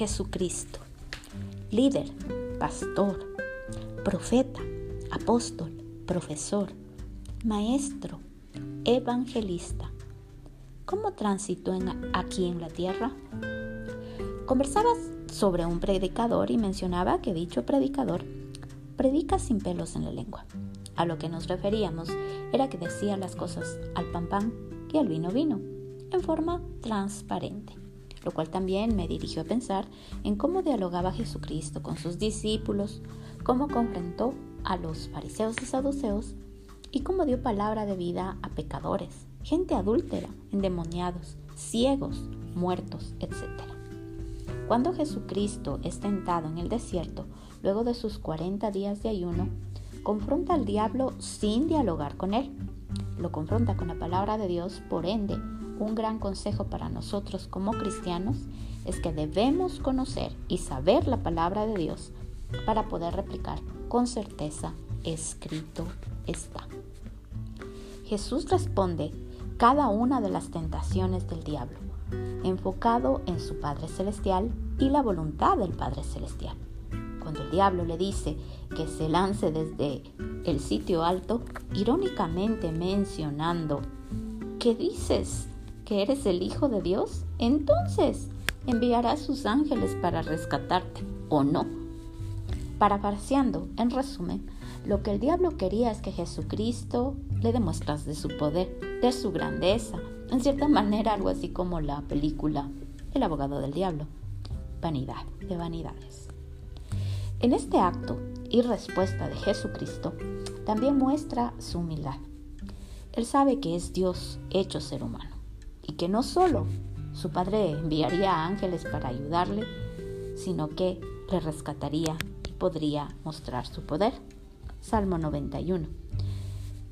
Jesucristo, líder, pastor, profeta, apóstol, profesor, maestro, evangelista. ¿Cómo transitó aquí en la tierra? Conversaba sobre un predicador y mencionaba que dicho predicador predica sin pelos en la lengua. A lo que nos referíamos era que decía las cosas al pan pan y al vino vino, en forma transparente, lo cual también me dirigió a pensar en cómo dialogaba Jesucristo con sus discípulos, cómo confrontó a los fariseos y saduceos y cómo dio palabra de vida a pecadores, gente adúltera, endemoniados, ciegos, muertos, etc. Cuando Jesucristo es tentado en el desierto, luego de sus 40 días de ayuno, confronta al diablo sin dialogar con él. Lo confronta con la palabra de Dios, por ende, un gran consejo para nosotros como cristianos es que debemos conocer y saber la palabra de Dios para poder replicar con certeza escrito está. Jesús responde cada una de las tentaciones del diablo, enfocado en su Padre Celestial y la voluntad del Padre Celestial. Cuando el diablo le dice que se lance desde el sitio alto, irónicamente mencionando, ¿qué dices? ¿Que eres el Hijo de Dios? Entonces enviará sus ángeles para rescatarte, ¿o no? Parafraseando, en resumen, lo que el diablo quería es que Jesucristo le demuestras de su poder, de su grandeza, en cierta manera algo así como la película El abogado del diablo. Vanidad de vanidades. En este acto y respuesta de Jesucristo también muestra su humildad. Él sabe que es Dios hecho ser humano que no solo su Padre enviaría ángeles para ayudarle, sino que le rescataría y podría mostrar su poder. Salmo 91.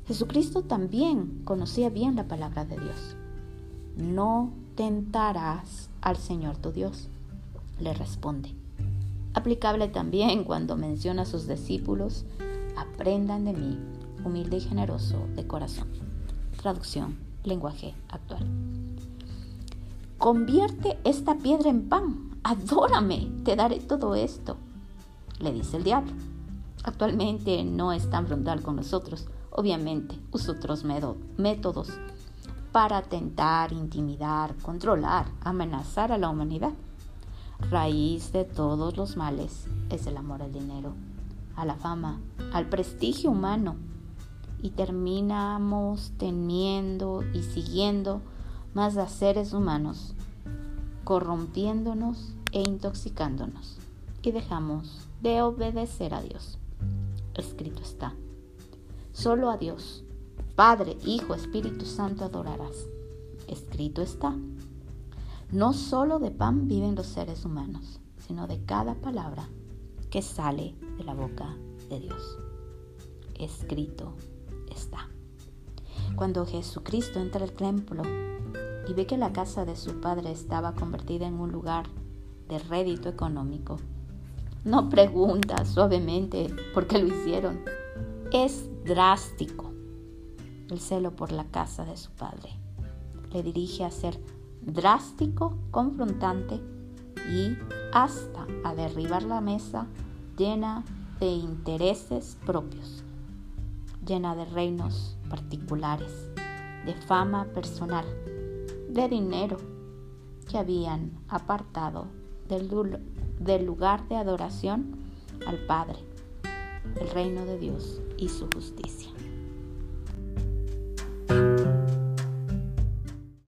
Jesucristo también conocía bien la palabra de Dios. No tentarás al Señor tu Dios, le responde. Aplicable también cuando menciona a sus discípulos, aprendan de mí, humilde y generoso de corazón. Traducción, lenguaje actual. Convierte esta piedra en pan, adórame, te daré todo esto, le dice el diablo. Actualmente no es tan frontal con nosotros. Obviamente usa otros métodos para tentar, intimidar, controlar, amenazar a la humanidad. Raíz de todos los males es el amor al dinero, a la fama, al prestigio humano. Y terminamos teniendo y siguiendo más a seres humanos, corrompiéndonos e intoxicándonos. Y dejamos de obedecer a Dios escrito está. Solo a Dios, Padre, Hijo, Espíritu Santo adorarás. Escrito está. No solo de pan viven los seres humanos, sino de cada palabra que sale de la boca de Dios. Escrito está. Cuando Jesucristo entra al templo y ve que la casa de su padre estaba convertida en un lugar de rédito económico, no pregunta suavemente por qué lo hicieron. Es drástico el celo por la casa de su padre. Le dirige a ser drástico, confrontante y hasta a derribar la mesa llena de intereses propios, llena de reinos particulares, de fama personal, de dinero que habían apartado del, del lugar de adoración al Padre, el reino de Dios y su justicia.